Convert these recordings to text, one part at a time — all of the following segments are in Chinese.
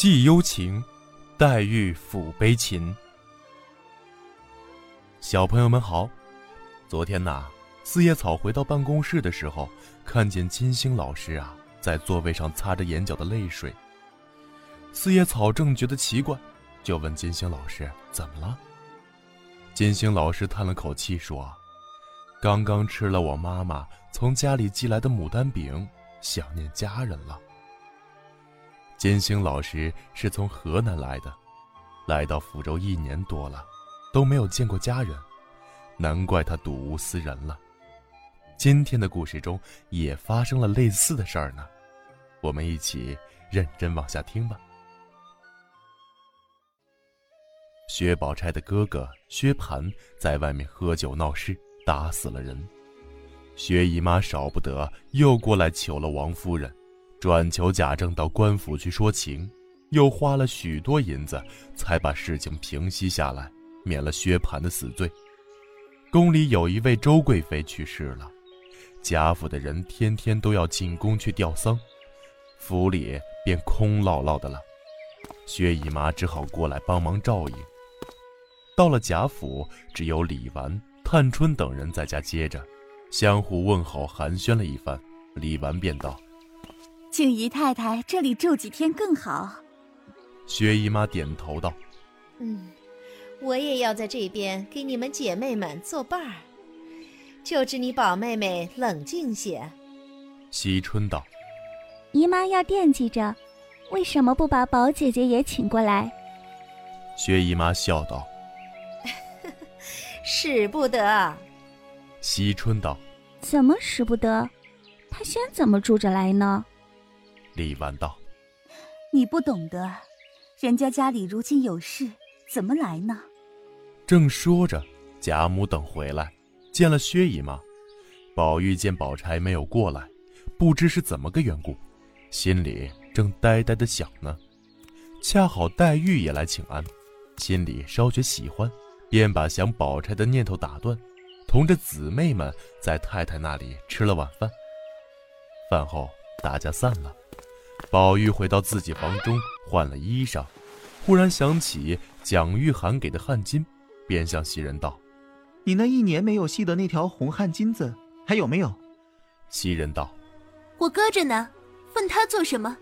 寄幽情，黛玉抚悲琴。小朋友们好，昨天呐，四叶草回到办公室的时候，看见金星老师啊在座位上擦着眼角的泪水。四叶草正觉得奇怪，就问金星老师怎么了。金星老师叹了口气说：“刚刚吃了我妈妈从家里寄来的牡丹饼，想念家人了。”金星老师是从河南来的，来到福州一年多了，都没有见过家人，难怪他睹物思人了。今天的故事中也发生了类似的事儿呢，我们一起认真往下听吧。薛宝钗的哥哥薛蟠在外面喝酒闹事，打死了人，薛姨妈少不得又过来求了王夫人。转求贾政到官府去说情，又花了许多银子，才把事情平息下来，免了薛蟠的死罪。宫里有一位周贵妃去世了，贾府的人天天都要进宫去吊丧，府里便空落落的了。薛姨妈只好过来帮忙照应。到了贾府，只有李纨、探春等人在家接着，相互问候寒暄了一番，李纨便道。请姨太太这里住几天更好。薛姨妈点头道：“嗯，我也要在这边给你们姐妹们作伴儿，就知你宝妹妹冷静些。”惜春道：“姨妈要惦记着，为什么不把宝姐姐也请过来？”薛姨妈笑道：“ 使不得。”惜春道：“怎么使不得？她先怎么住着来呢？”李纨道：“你不懂得，人家家里如今有事，怎么来呢？”正说着，贾母等回来，见了薛姨妈。宝玉见宝钗没有过来，不知是怎么个缘故，心里正呆呆的想呢。恰好黛玉也来请安，心里稍觉喜欢，便把想宝钗的念头打断，同着姊妹们在太太那里吃了晚饭。饭后，大家散了。宝玉回到自己房中换了衣裳，忽然想起蒋玉菡给的汗巾，便向袭人道：“你那一年没有系的那条红汗巾子还有没有？”袭人道：“我搁着呢，问他做什么？”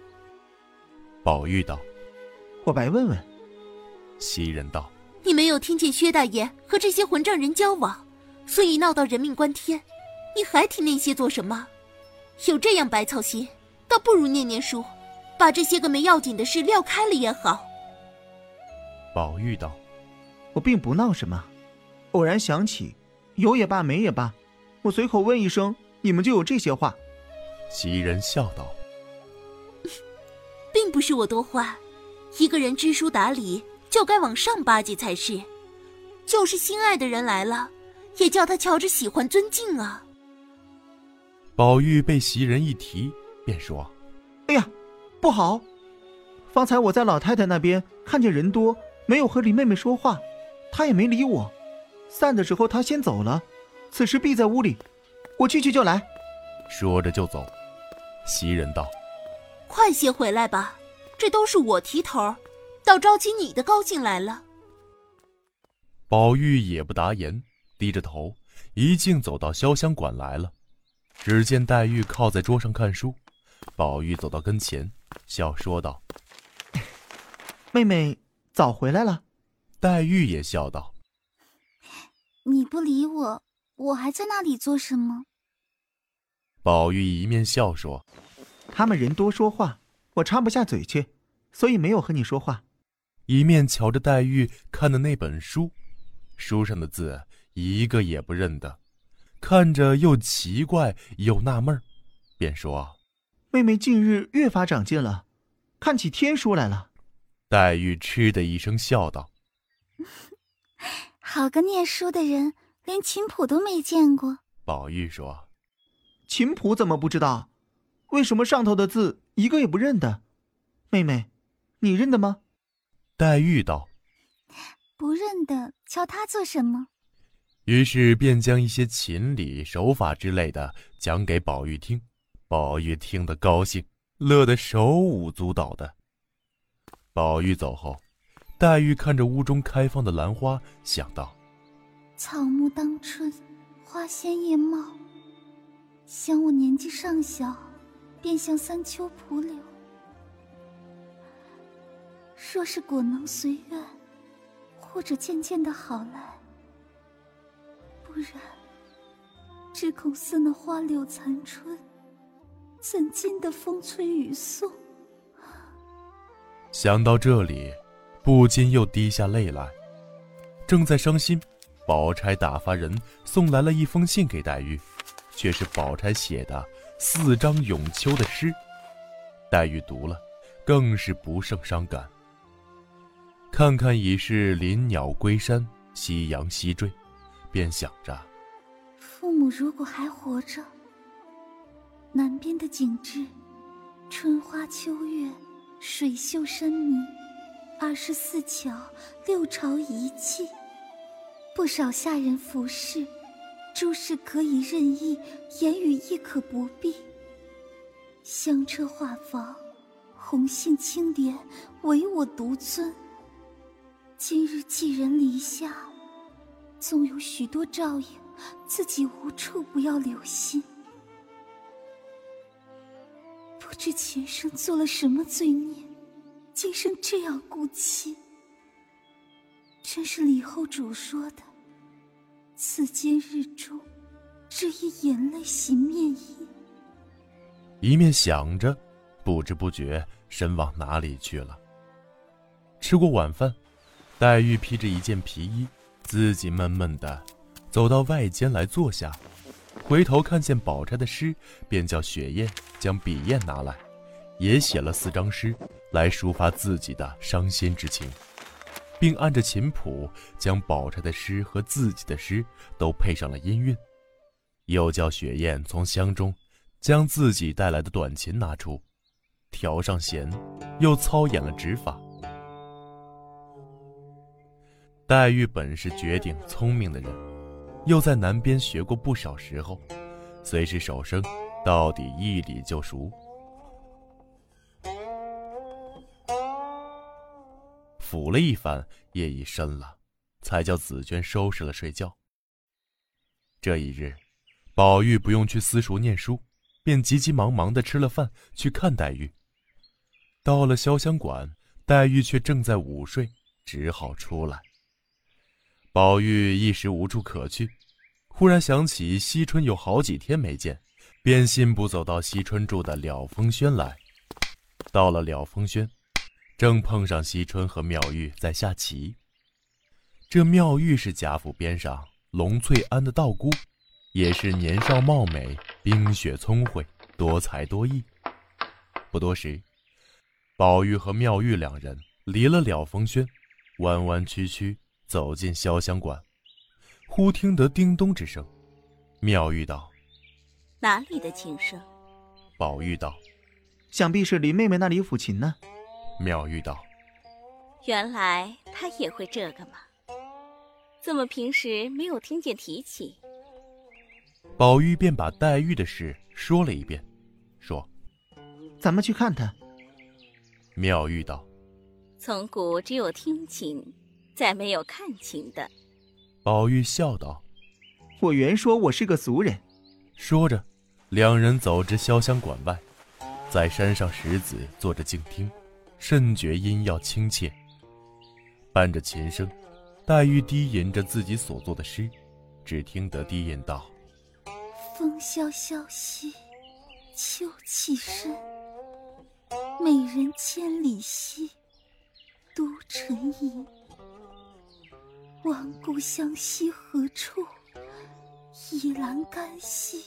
宝玉道：“我白问问。”袭人道：“你没有听见薛大爷和这些混账人交往，所以闹到人命关天，你还提那些做什么？有这样白操心，倒不如念念书。”把这些个没要紧的事撂开了也好。宝玉道：“我并不闹什么，偶然想起，有也罢，没也罢，我随口问一声，你们就有这些话。”袭人笑道：“并不是我多话，一个人知书达理，就该往上巴结才是。就是心爱的人来了，也叫他瞧着喜欢尊敬啊。”宝玉被袭人一提，便说：“哎呀！”不好！方才我在老太太那边看见人多，没有和林妹妹说话，她也没理我。散的时候她先走了，此时必在屋里，我去去就来。说着就走。袭人道：“快些回来吧，这都是我提头，倒招起你的高兴来了。”宝玉也不答言，低着头，一径走到潇湘馆来了。只见黛玉靠在桌上看书，宝玉走到跟前。笑说道：“妹妹早回来了。”黛玉也笑道：“你不理我，我还在那里做什么？”宝玉一面笑说：“他们人多说话，我插不下嘴去，所以没有和你说话。”一面瞧着黛玉看的那本书，书上的字一个也不认得，看着又奇怪又纳闷便说。妹妹近日越发长进了，看起天书来了。黛玉嗤的一声笑道：“ 好个念书的人，连琴谱都没见过。”宝玉说：“琴谱怎么不知道？为什么上头的字一个也不认得？妹妹，你认得吗？”黛玉道：“不认得，瞧他做什么？”于是便将一些琴理手法之类的讲给宝玉听。宝玉听得高兴，乐得手舞足蹈的。宝玉走后，黛玉看着屋中开放的兰花，想到：草木当春，花鲜叶茂。想我年纪尚小，便像三秋蒲柳。若是果能随愿，或者渐渐的好来；不然，只恐似那花柳残春，怎经得风吹雨送？想到这里，不禁又滴下泪来。正在伤心，宝钗打发人送来了一封信给黛玉。却是宝钗写的四张咏秋的诗，黛玉读了，更是不胜伤感。看看已是林鸟归山，夕阳西坠，便想着：父母如果还活着，南边的景致，春花秋月，水秀山明，二十四桥，六朝遗迹，不少下人服侍。诸事可以任意，言语亦可不必。香车画舫，红杏青莲，唯我独尊。今日寄人篱下，纵有许多照应，自己无处不要留心。不知前生做了什么罪孽，今生这样孤凄。真是李后主说的。此间日中，只以眼泪洗面衣。一面想着，不知不觉身往哪里去了。吃过晚饭，黛玉披着一件皮衣，自己闷闷的走到外间来坐下，回头看见宝钗的诗，便叫雪雁将笔砚拿来，也写了四张诗来抒发自己的伤心之情。并按着琴谱将宝钗的诗和自己的诗都配上了音韵，又叫雪雁从箱中将自己带来的短琴拿出，调上弦，又操演了指法。黛玉本是绝顶聪明的人，又在南边学过不少时候，虽是手生，到底一理就熟。抚了一番，夜已深了，才叫紫娟收拾了睡觉。这一日，宝玉不用去私塾念书，便急急忙忙的吃了饭去看黛玉。到了潇湘馆，黛玉却正在午睡，只好出来。宝玉一时无处可去，忽然想起惜春有好几天没见，便信步走到惜春住的了风轩来。到了了风轩。正碰上惜春和妙玉在下棋。这妙玉是贾府边上龙翠庵的道姑，也是年少貌美、冰雪聪慧、多才多艺。不多时，宝玉和妙玉两人离了了风轩，弯弯曲曲走进潇湘馆，忽听得叮咚之声。妙玉道：“哪里的琴声？”宝玉道：“想必是林妹妹那里抚琴呢。”妙玉道：“原来她也会这个吗？怎么平时没有听见提起？”宝玉便把黛玉的事说了一遍，说：“咱们去看她。”妙玉道：“从古只有听琴，再没有看琴的。”宝玉笑道：“我原说我是个俗人。”说着，两人走至潇湘馆外，在山上石子坐着静听。甚觉音要亲切，伴着琴声，黛玉低吟着自己所作的诗，只听得低吟道：“风萧萧兮，秋气深。美人千里兮，独沉吟。望故乡兮何处？倚栏干兮，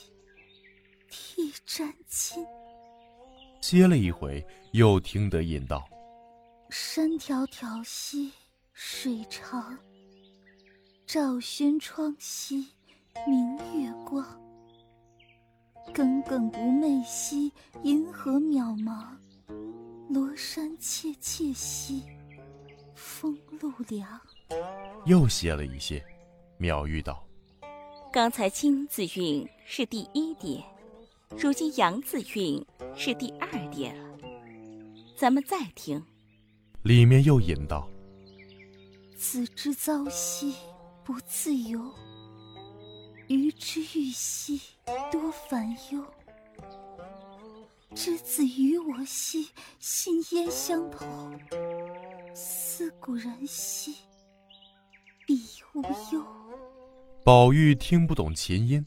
涕沾襟。”歇了一回，又听得吟道：“山迢迢兮水长，照轩窗兮明月光。耿耿不寐兮银河渺茫，罗衫怯怯兮风露凉。”又歇了一些，妙玉道：“刚才金字韵是第一点。”如今“阳”字韵是第二点了，咱们再听。里面又吟道：“子之朝夕不自由，鱼之欲兮多烦忧。之子与我兮心焉相投，思古人兮必无忧。”宝玉听不懂琴音，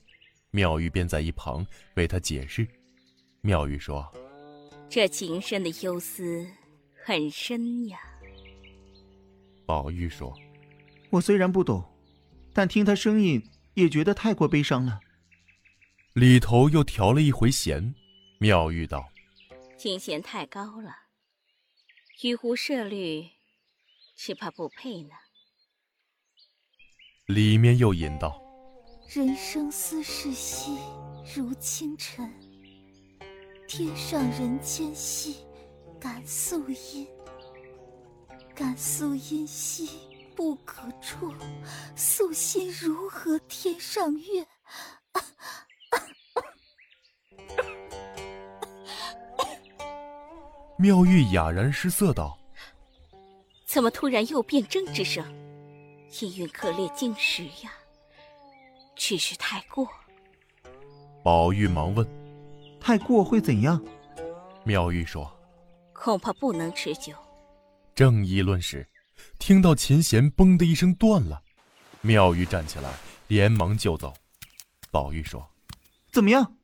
妙玉便在一旁为他解释。妙玉说：“这情深的忧思很深呀。”宝玉说：“我虽然不懂，但听他声音也觉得太过悲伤了。”里头又调了一回弦，妙玉道：“琴弦太高了，与壶射律，只怕不配呢。”里面又吟道：“人生思事兮如清晨，天上人间兮感素音。感素音兮不可触，素心如何天上月？”妙玉哑然失色道：“怎么突然又变争之声？”音韵可列经时呀，只是太过。宝玉忙问：“太过会怎样？”妙玉说：“恐怕不能持久。”正议论时，听到琴弦“嘣”的一声断了。妙玉站起来，连忙就走。宝玉说：“怎么样？”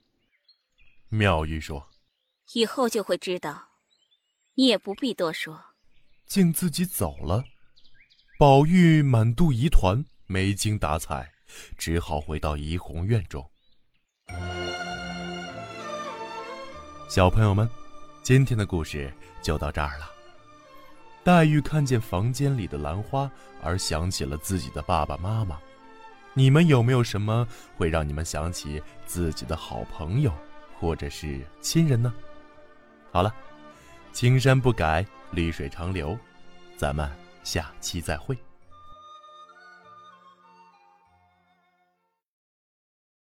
妙玉说：“以后就会知道，你也不必多说。”竟自己走了。宝玉满肚疑团，没精打采，只好回到怡红院中。小朋友们，今天的故事就到这儿了。黛玉看见房间里的兰花，而想起了自己的爸爸妈妈。你们有没有什么会让你们想起自己的好朋友，或者是亲人呢？好了，青山不改，绿水长流，咱们。下期再会。